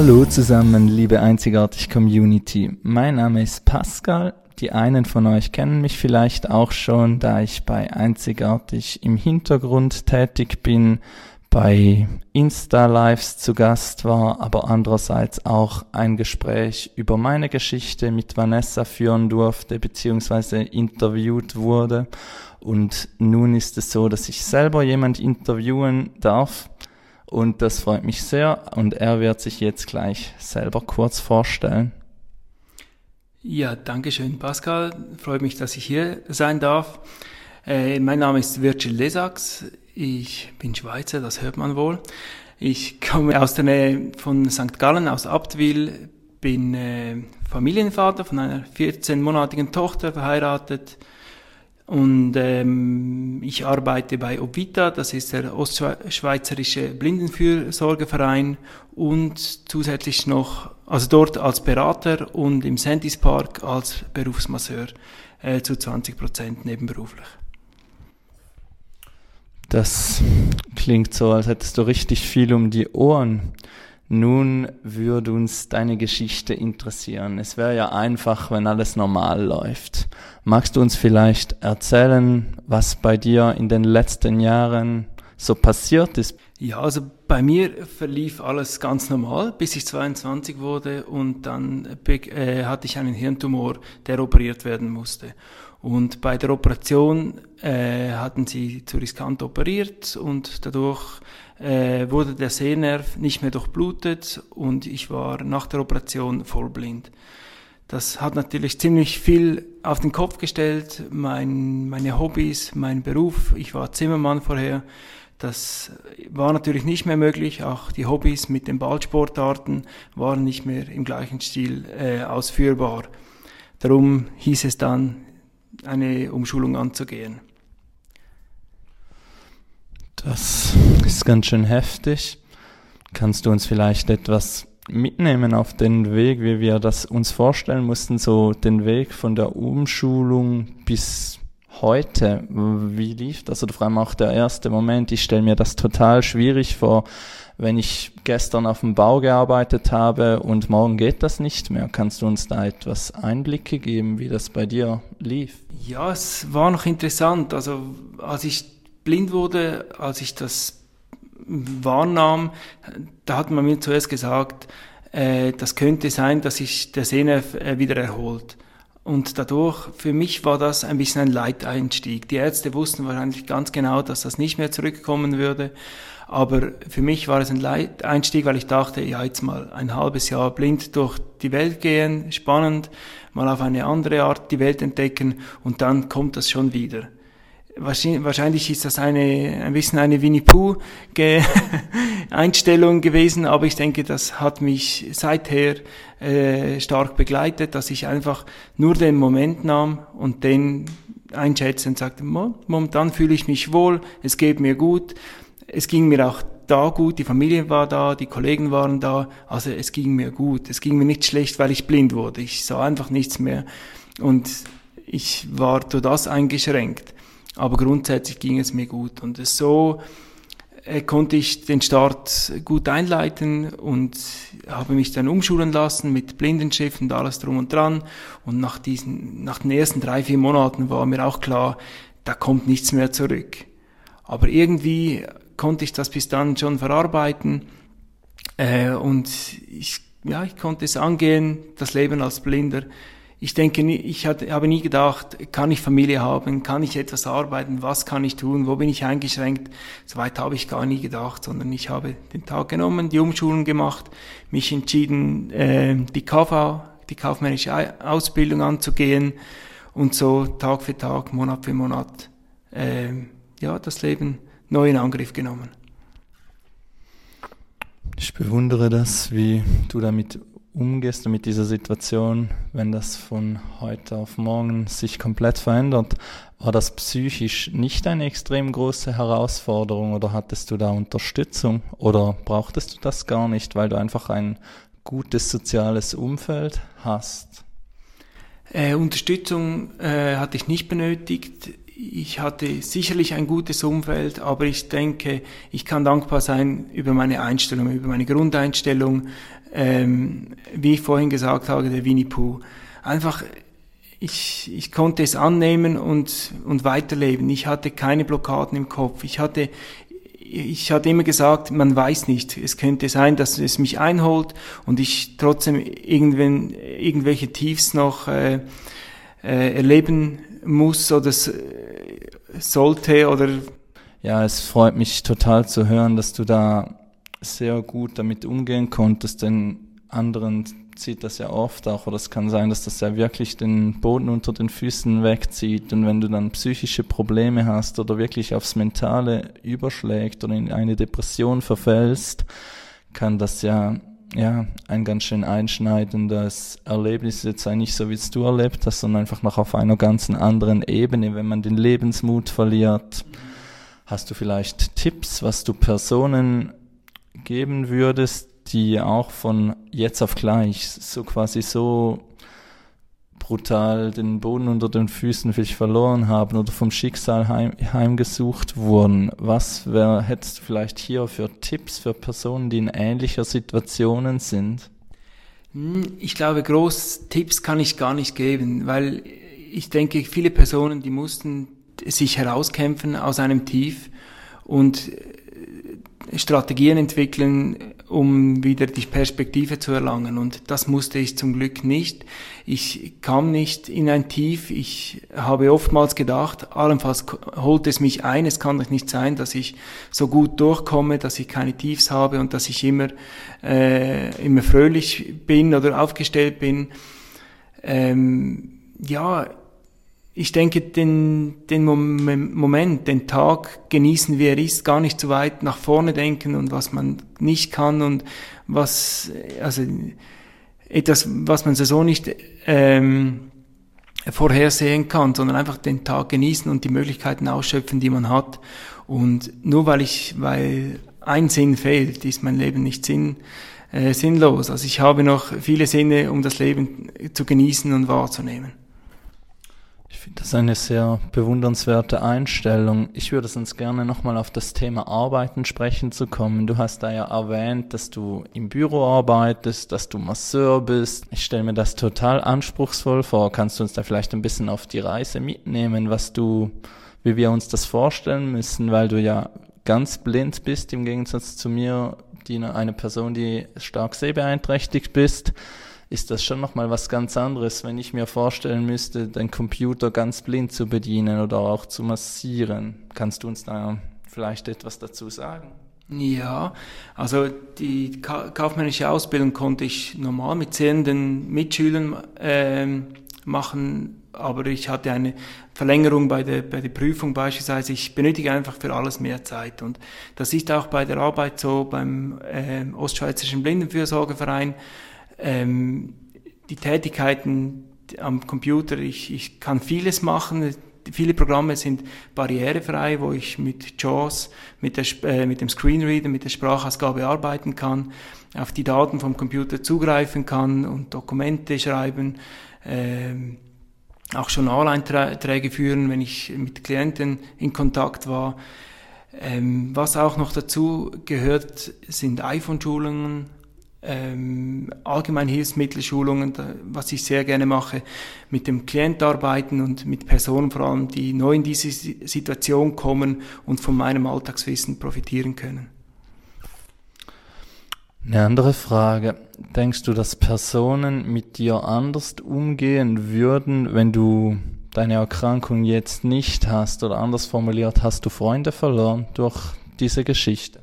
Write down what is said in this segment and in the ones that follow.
Hallo zusammen, liebe Einzigartig Community. Mein Name ist Pascal. Die einen von euch kennen mich vielleicht auch schon, da ich bei Einzigartig im Hintergrund tätig bin, bei Insta-Lives zu Gast war, aber andererseits auch ein Gespräch über meine Geschichte mit Vanessa führen durfte, beziehungsweise interviewt wurde. Und nun ist es so, dass ich selber jemand interviewen darf. Und das freut mich sehr. Und er wird sich jetzt gleich selber kurz vorstellen. Ja, danke schön, Pascal. Freut mich, dass ich hier sein darf. Äh, mein Name ist Virgil Lesax. Ich bin Schweizer, das hört man wohl. Ich komme aus der Nähe von St. Gallen, aus Abtwil, bin äh, Familienvater von einer 14-monatigen Tochter, verheiratet. Und ähm, ich arbeite bei Obvita, das ist der Ostschweizerische Blindenfürsorgeverein und zusätzlich noch, also dort als Berater und im Sentis Park als Berufsmasseur äh, zu 20 Prozent nebenberuflich. Das klingt so, als hättest du richtig viel um die Ohren. Nun würde uns deine Geschichte interessieren. Es wäre ja einfach, wenn alles normal läuft. Magst du uns vielleicht erzählen, was bei dir in den letzten Jahren so passiert ist? Ja, also bei mir verlief alles ganz normal, bis ich 22 wurde und dann äh, hatte ich einen Hirntumor, der operiert werden musste. Und bei der Operation äh, hatten sie zu riskant operiert und dadurch äh, wurde der Sehnerv nicht mehr durchblutet und ich war nach der Operation vollblind. Das hat natürlich ziemlich viel auf den Kopf gestellt, mein, meine Hobbys, mein Beruf. Ich war Zimmermann vorher. Das war natürlich nicht mehr möglich. Auch die Hobbys mit den Ballsportarten waren nicht mehr im gleichen Stil äh, ausführbar. Darum hieß es dann, eine Umschulung anzugehen. Das ist ganz schön heftig. Kannst du uns vielleicht etwas mitnehmen auf den Weg, wie wir das uns vorstellen mussten, so den Weg von der Umschulung bis heute? Wie lief das? Oder vor allem auch der erste Moment. Ich stelle mir das total schwierig vor, wenn ich gestern auf dem Bau gearbeitet habe und morgen geht das nicht mehr. Kannst du uns da etwas Einblicke geben, wie das bei dir lief? Ja, es war noch interessant. Also als ich blind wurde, als ich das wahrnahm, da hat man mir zuerst gesagt, äh, das könnte sein, dass sich der Sehnerv äh, wieder erholt. Und dadurch, für mich war das ein bisschen ein Leiteinstieg. Die Ärzte wussten wahrscheinlich ganz genau, dass das nicht mehr zurückkommen würde. Aber für mich war es ein Einstieg, weil ich dachte, ja, jetzt mal ein halbes Jahr blind durch die Welt gehen, spannend, mal auf eine andere Art die Welt entdecken und dann kommt das schon wieder. Wahrscheinlich ist das eine, ein bisschen eine Winnie Pooh Einstellung gewesen, aber ich denke, das hat mich seither äh, stark begleitet, dass ich einfach nur den Moment nahm und den einschätze und sagte, momentan fühle ich mich wohl, es geht mir gut es ging mir auch da gut, die Familie war da, die Kollegen waren da, also es ging mir gut. Es ging mir nicht schlecht, weil ich blind wurde. Ich sah einfach nichts mehr und ich war durch das eingeschränkt. Aber grundsätzlich ging es mir gut und so äh, konnte ich den Start gut einleiten und habe mich dann umschulen lassen mit Blindenschrift und alles drum und dran. Und nach diesen, nach den ersten drei, vier Monaten war mir auch klar, da kommt nichts mehr zurück. Aber irgendwie konnte ich das bis dann schon verarbeiten äh, und ich, ja, ich konnte es angehen, das Leben als Blinder. Ich denke, ich habe nie gedacht, kann ich Familie haben, kann ich etwas arbeiten, was kann ich tun, wo bin ich eingeschränkt. Soweit habe ich gar nie gedacht, sondern ich habe den Tag genommen, die Umschulung gemacht, mich entschieden, äh, die KV, die kaufmännische Ausbildung anzugehen und so Tag für Tag, Monat für Monat, äh, ja, das Leben neu in Angriff genommen. Ich bewundere das, wie du damit umgehst und mit dieser Situation, wenn das von heute auf morgen sich komplett verändert. War das psychisch nicht eine extrem große Herausforderung oder hattest du da Unterstützung oder brauchtest du das gar nicht, weil du einfach ein gutes soziales Umfeld hast? Äh, Unterstützung äh, hatte ich nicht benötigt ich hatte sicherlich ein gutes Umfeld, aber ich denke, ich kann dankbar sein über meine Einstellung, über meine Grundeinstellung. Ähm, wie ich vorhin gesagt habe, der Winnie Pooh. Einfach, ich, ich konnte es annehmen und, und weiterleben. Ich hatte keine Blockaden im Kopf. Ich hatte, ich hatte immer gesagt, man weiß nicht. Es könnte sein, dass es mich einholt und ich trotzdem irgendwann, irgendwelche Tiefs noch äh, äh, erleben muss oder sollte oder ja, es freut mich total zu hören, dass du da sehr gut damit umgehen konntest, denn anderen zieht das ja oft auch, oder es kann sein, dass das ja wirklich den Boden unter den Füßen wegzieht und wenn du dann psychische Probleme hast oder wirklich aufs Mentale überschlägt oder in eine Depression verfällst, kann das ja ja, ein ganz schön einschneidendes Erlebnis jetzt sein, nicht so wie es du erlebt hast, sondern einfach noch auf einer ganz anderen Ebene, wenn man den Lebensmut verliert. Hast du vielleicht Tipps, was du Personen geben würdest, die auch von jetzt auf gleich so quasi so brutal den Boden unter den Füßen vielleicht verloren haben oder vom Schicksal heim, heimgesucht wurden. Was wär, hättest du vielleicht hier für Tipps für Personen, die in ähnlicher Situationen sind? Hm, ich glaube, groß Tipps kann ich gar nicht geben, weil ich denke, viele Personen, die mussten sich herauskämpfen aus einem Tief und Strategien entwickeln, um wieder die Perspektive zu erlangen. Und das musste ich zum Glück nicht. Ich kam nicht in ein Tief. Ich habe oftmals gedacht, allenfalls holt es mich ein. Es kann doch nicht sein, dass ich so gut durchkomme, dass ich keine Tiefs habe und dass ich immer, äh, immer fröhlich bin oder aufgestellt bin. Ähm, ja, ich denke, den, den Moment, den Tag genießen, wie er ist, gar nicht zu weit nach vorne denken und was man nicht kann und was, also etwas, was man so nicht ähm, vorhersehen kann, sondern einfach den Tag genießen und die Möglichkeiten ausschöpfen, die man hat. Und nur weil ich, weil ein Sinn fehlt, ist mein Leben nicht sinn, äh, sinnlos. Also ich habe noch viele Sinne, um das Leben zu genießen und wahrzunehmen. Ich finde das eine sehr bewundernswerte Einstellung. Ich würde sonst gerne nochmal auf das Thema Arbeiten sprechen zu kommen. Du hast da ja erwähnt, dass du im Büro arbeitest, dass du Masseur bist. Ich stelle mir das total anspruchsvoll vor. Kannst du uns da vielleicht ein bisschen auf die Reise mitnehmen, was du, wie wir uns das vorstellen müssen, weil du ja ganz blind bist im Gegensatz zu mir, die eine Person, die stark sehbeeinträchtigt bist ist das schon nochmal was ganz anderes, wenn ich mir vorstellen müsste, den Computer ganz blind zu bedienen oder auch zu massieren. Kannst du uns da vielleicht etwas dazu sagen? Ja, also die kaufmännische Ausbildung konnte ich normal mit sehenden Mitschülern äh, machen, aber ich hatte eine Verlängerung bei der, bei der Prüfung beispielsweise. Ich benötige einfach für alles mehr Zeit und das ist auch bei der Arbeit so beim äh, Ostschweizerischen Blindenfürsorgeverein ähm, die Tätigkeiten am Computer, ich, ich kann vieles machen. Viele Programme sind barrierefrei, wo ich mit JAWS, mit, der, äh, mit dem Screenreader, mit der Sprachausgabe arbeiten kann, auf die Daten vom Computer zugreifen kann und Dokumente schreiben, ähm, auch Journaleinträge führen, wenn ich mit Klienten in Kontakt war. Ähm, was auch noch dazu gehört, sind iPhone-Schulungen, ähm, allgemein Hilfsmittelschulungen, was ich sehr gerne mache, mit dem Klient arbeiten und mit Personen vor allem, die neu in diese Situation kommen und von meinem Alltagswissen profitieren können. Eine andere Frage. Denkst du, dass Personen mit dir anders umgehen würden, wenn du deine Erkrankung jetzt nicht hast? Oder anders formuliert, hast du Freunde verloren durch diese Geschichte?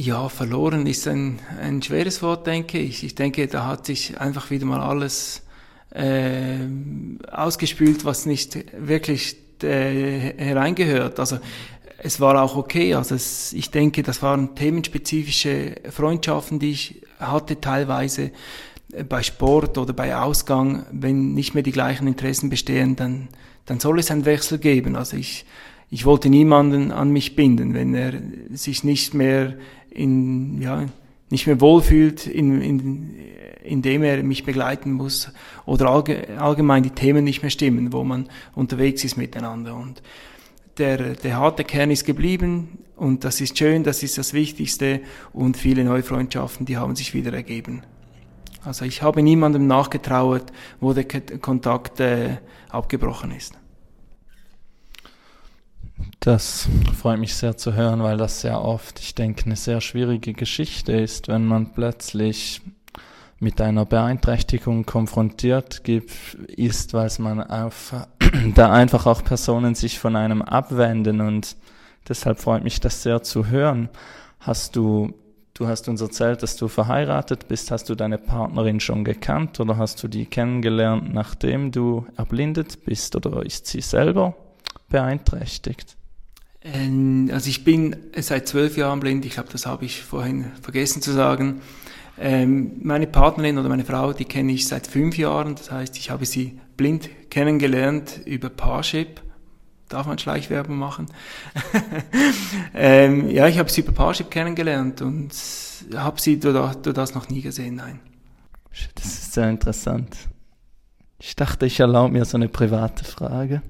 Ja, verloren ist ein, ein schweres Wort, denke ich. Ich denke, da hat sich einfach wieder mal alles äh, ausgespült, was nicht wirklich äh, hereingehört. Also es war auch okay. Also es, ich denke, das waren themenspezifische Freundschaften, die ich hatte teilweise äh, bei Sport oder bei Ausgang. Wenn nicht mehr die gleichen Interessen bestehen, dann, dann soll es einen Wechsel geben. Also ich, ich wollte niemanden an mich binden, wenn er sich nicht mehr in, ja, nicht mehr wohlfühlt, in, in, indem er mich begleiten muss oder allgemein die Themen nicht mehr stimmen, wo man unterwegs ist miteinander. Und der, der harte Kern ist geblieben und das ist schön, das ist das Wichtigste und viele neue Freundschaften, die haben sich wieder ergeben. Also ich habe niemandem nachgetrauert, wo der Kontakt äh, abgebrochen ist. Das freut mich sehr zu hören, weil das sehr oft, ich denke, eine sehr schwierige Geschichte ist, wenn man plötzlich mit einer Beeinträchtigung konfrontiert ist, weil man auf, da einfach auch Personen sich von einem abwenden und deshalb freut mich das sehr zu hören. Hast du, du hast uns erzählt, dass du verheiratet bist, hast du deine Partnerin schon gekannt oder hast du die kennengelernt, nachdem du erblindet bist oder ist sie selber beeinträchtigt? Ähm, also ich bin seit zwölf Jahren blind, ich glaube, das habe ich vorhin vergessen zu sagen. Ähm, meine Partnerin oder meine Frau, die kenne ich seit fünf Jahren. Das heißt, ich habe sie blind kennengelernt über Parship. Darf man Schleichwerbung machen? ähm, ja, ich habe sie über Parship kennengelernt und habe sie durch, durch das noch nie gesehen, nein. Das ist sehr interessant. Ich dachte, ich erlaube mir so eine private Frage.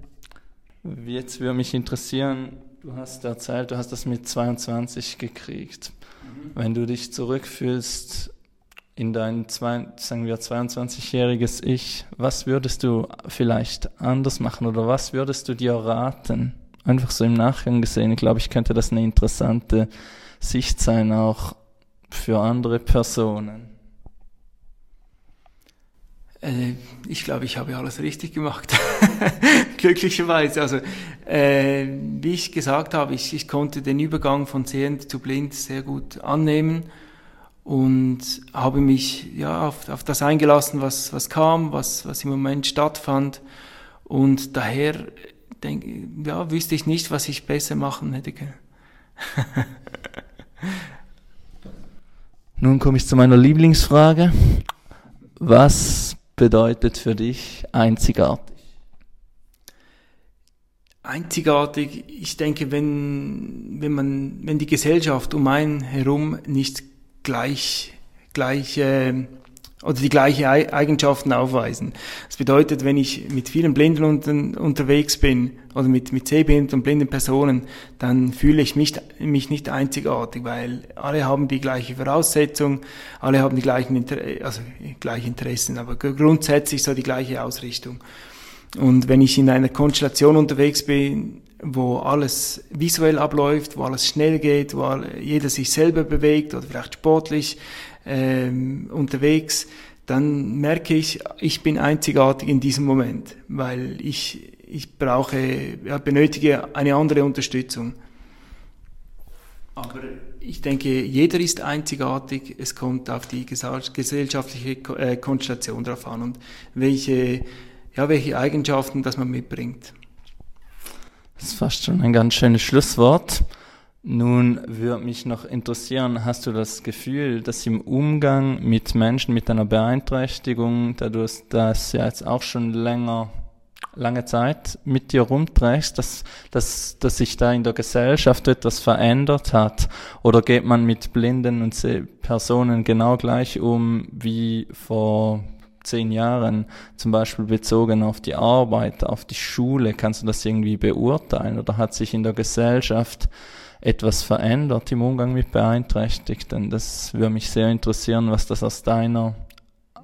Jetzt würde mich interessieren, du hast erzählt, du hast das mit 22 gekriegt. Mhm. Wenn du dich zurückfühlst in dein, zwei, sagen wir, 22-jähriges Ich, was würdest du vielleicht anders machen oder was würdest du dir raten? Einfach so im Nachgang gesehen, glaube ich, könnte das eine interessante Sicht sein, auch für andere Personen. Äh, ich glaube, ich habe alles richtig gemacht. Glücklicherweise. Also, äh, wie ich gesagt habe, ich, ich konnte den Übergang von sehend zu blind sehr gut annehmen und habe mich ja auf, auf das eingelassen, was, was kam, was, was im Moment stattfand. Und daher denk, ja, wüsste ich nicht, was ich besser machen hätte können. Nun komme ich zu meiner Lieblingsfrage. Was bedeutet für dich einzigartig? Einzigartig, ich denke, wenn, wenn man, wenn die Gesellschaft um einen herum nicht gleich, gleiche oder die gleiche Eigenschaften aufweisen. Das bedeutet, wenn ich mit vielen Blinden unter, unterwegs bin oder mit, mit sehbehinderten und blinden Personen, dann fühle ich mich, mich nicht einzigartig, weil alle haben die gleiche Voraussetzung, alle haben die gleichen, Inter also gleiche Interessen, aber grundsätzlich so die gleiche Ausrichtung. Und wenn ich in einer Konstellation unterwegs bin, wo alles visuell abläuft, wo alles schnell geht, wo jeder sich selber bewegt oder vielleicht sportlich ähm, unterwegs, dann merke ich, ich bin einzigartig in diesem Moment, weil ich, ich brauche, ja, benötige eine andere Unterstützung. Aber ich denke, jeder ist einzigartig. Es kommt auf die gesellschaftliche äh, Konstellation drauf an und welche, ja, welche Eigenschaften das man mitbringt. Das ist fast schon ein ganz schönes Schlusswort. Nun würde mich noch interessieren, hast du das Gefühl, dass im Umgang mit Menschen mit einer Beeinträchtigung, da du das ja jetzt auch schon länger, lange Zeit mit dir rumträgst, dass, dass, dass sich da in der Gesellschaft etwas verändert hat? Oder geht man mit blinden und Personen genau gleich um wie vor zehn Jahren, zum Beispiel bezogen auf die Arbeit, auf die Schule, kannst du das irgendwie beurteilen oder hat sich in der Gesellschaft etwas verändert im Umgang mit Beeinträchtigten? Das würde mich sehr interessieren, was das aus deiner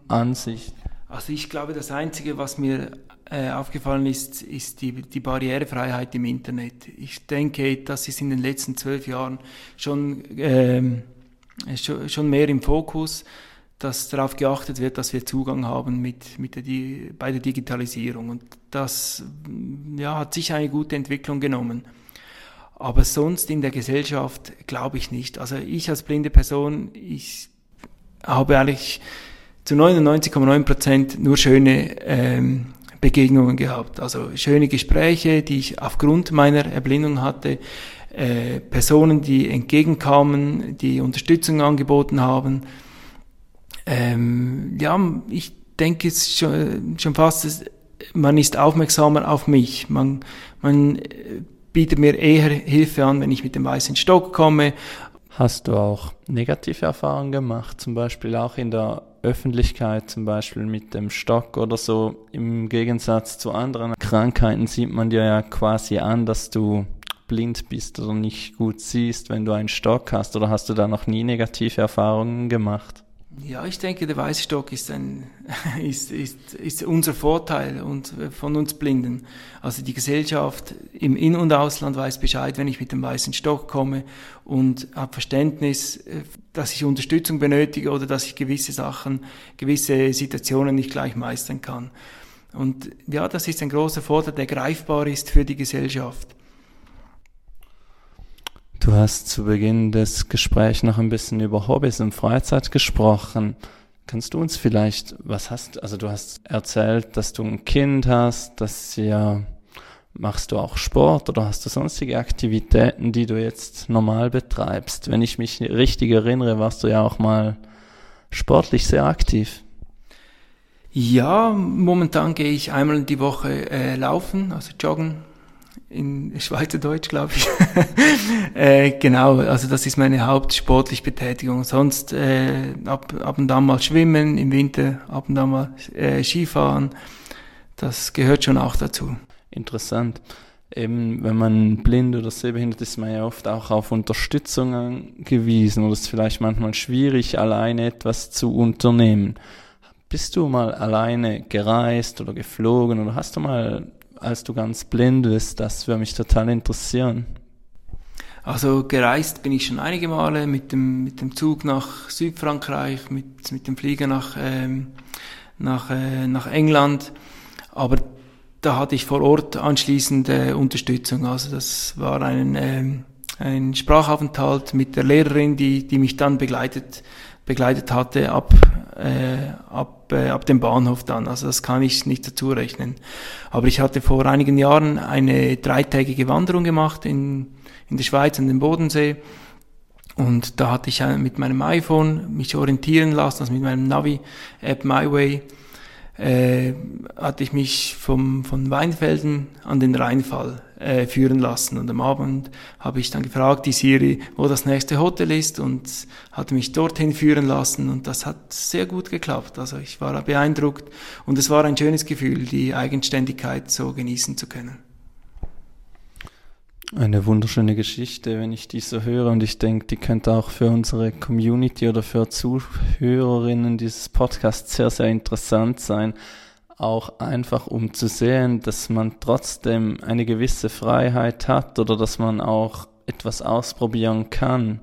Ansicht. Also ich glaube, das Einzige, was mir äh, aufgefallen ist, ist die, die Barrierefreiheit im Internet. Ich denke, das ist in den letzten zwölf Jahren schon, ähm, schon, schon mehr im Fokus dass darauf geachtet wird, dass wir Zugang haben mit, mit der, bei der Digitalisierung. Und das ja, hat sicher eine gute Entwicklung genommen. Aber sonst in der Gesellschaft glaube ich nicht. Also ich als blinde Person, ich habe eigentlich zu 99,9 Prozent nur schöne ähm, Begegnungen gehabt. Also schöne Gespräche, die ich aufgrund meiner Erblindung hatte. Äh, Personen, die entgegenkamen, die Unterstützung angeboten haben ähm, ja, ich denke es schon, schon fast, man ist aufmerksamer auf mich. Man, man äh, bietet mir eher Hilfe an, wenn ich mit dem weißen Stock komme. Hast du auch negative Erfahrungen gemacht, zum Beispiel auch in der Öffentlichkeit, zum Beispiel mit dem Stock oder so. Im Gegensatz zu anderen Krankheiten sieht man dir ja quasi an, dass du blind bist oder nicht gut siehst, wenn du einen Stock hast. Oder hast du da noch nie negative Erfahrungen gemacht? Ja, ich denke, der weiße Stock ist, ein, ist, ist, ist unser Vorteil und äh, von uns Blinden. Also die Gesellschaft im In- und Ausland weiß Bescheid, wenn ich mit dem weißen Stock komme und habe Verständnis, äh, dass ich Unterstützung benötige oder dass ich gewisse Sachen, gewisse Situationen nicht gleich meistern kann. Und ja, das ist ein großer Vorteil, der greifbar ist für die Gesellschaft. Du hast zu Beginn des Gesprächs noch ein bisschen über Hobbys und Freizeit gesprochen. Kannst du uns vielleicht, was hast, also du hast erzählt, dass du ein Kind hast, dass ja, machst du auch Sport oder hast du sonstige Aktivitäten, die du jetzt normal betreibst? Wenn ich mich richtig erinnere, warst du ja auch mal sportlich sehr aktiv. Ja, momentan gehe ich einmal die Woche äh, laufen, also joggen, in Schweizerdeutsch, glaube ich. äh, genau, also das ist meine hauptsportliche Betätigung. Sonst äh, ab, ab und an mal schwimmen, im Winter ab und an mal äh, Skifahren. Das gehört schon auch dazu. Interessant. Eben, wenn man blind oder sehbehindert ist, man ja oft auch auf Unterstützung angewiesen oder es ist vielleicht manchmal schwierig, alleine etwas zu unternehmen. Bist du mal alleine gereist oder geflogen oder hast du mal als du ganz blind bist? Das würde mich total interessieren. Also gereist bin ich schon einige Male mit dem, mit dem Zug nach Südfrankreich, mit, mit dem Flieger nach, ähm, nach, äh, nach England. Aber da hatte ich vor Ort anschließend äh, Unterstützung. Also das war ein, ähm, ein Sprachaufenthalt mit der Lehrerin, die, die mich dann begleitet, begleitet hatte ab, äh, ab, äh, ab dem Bahnhof dann. Also das kann ich nicht dazu rechnen. Aber ich hatte vor einigen Jahren eine dreitägige Wanderung gemacht in, in der Schweiz an den Bodensee. Und da hatte ich mit meinem iPhone mich orientieren lassen, also mit meinem Navi-App MyWay äh, hatte ich mich vom, von Weinfelden an den Rheinfall äh, führen lassen. Und am Abend habe ich dann gefragt, die Siri, wo das nächste Hotel ist und hatte mich dorthin führen lassen und das hat sehr gut geklappt. Also ich war beeindruckt und es war ein schönes Gefühl, die Eigenständigkeit so genießen zu können. Eine wunderschöne Geschichte, wenn ich die so höre und ich denke, die könnte auch für unsere Community oder für Zuhörerinnen dieses Podcasts sehr, sehr interessant sein. Auch einfach um zu sehen, dass man trotzdem eine gewisse Freiheit hat oder dass man auch etwas ausprobieren kann.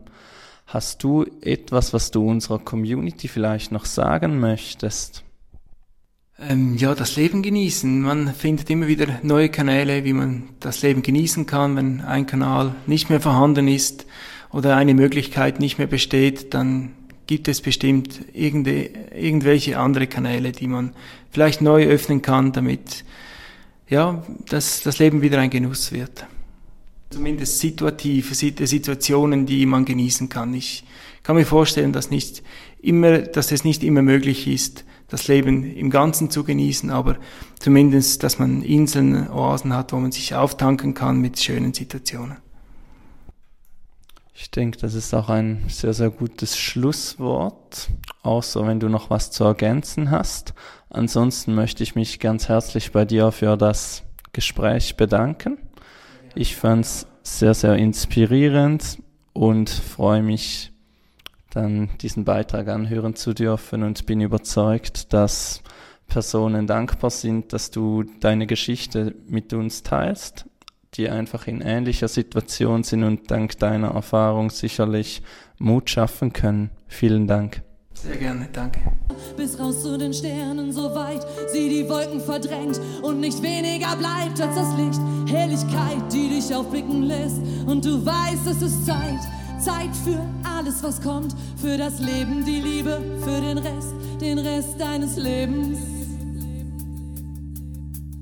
Hast du etwas, was du unserer Community vielleicht noch sagen möchtest? Ähm, ja, das Leben genießen. Man findet immer wieder neue Kanäle, wie man das Leben genießen kann. Wenn ein Kanal nicht mehr vorhanden ist oder eine Möglichkeit nicht mehr besteht, dann gibt es bestimmt irgendwelche andere Kanäle, die man vielleicht neu öffnen kann, damit ja, dass das Leben wieder ein Genuss wird. Zumindest situativ, Situationen, die man genießen kann. Ich kann mir vorstellen, dass nicht immer, dass es nicht immer möglich ist, das Leben im Ganzen zu genießen, aber zumindest, dass man Inseln, Oasen hat, wo man sich auftanken kann mit schönen Situationen. Ich denke, das ist auch ein sehr, sehr gutes Schlusswort, außer wenn du noch was zu ergänzen hast. Ansonsten möchte ich mich ganz herzlich bei dir für das Gespräch bedanken. Ich fand es sehr, sehr inspirierend und freue mich dann diesen Beitrag anhören zu dürfen und bin überzeugt, dass Personen dankbar sind, dass du deine Geschichte mit uns teilst, die einfach in ähnlicher Situation sind und dank deiner Erfahrung sicherlich Mut schaffen können. Vielen Dank. Sehr gerne, danke. Bis raus zu den Sternen, so weit sie die Wolken verdrängt und nicht weniger bleibt als das Licht, Helligkeit, die dich aufblicken lässt und du weißt, es ist Zeit Zeit für alles, was kommt, für das Leben, die Liebe, für den Rest, den Rest deines Lebens.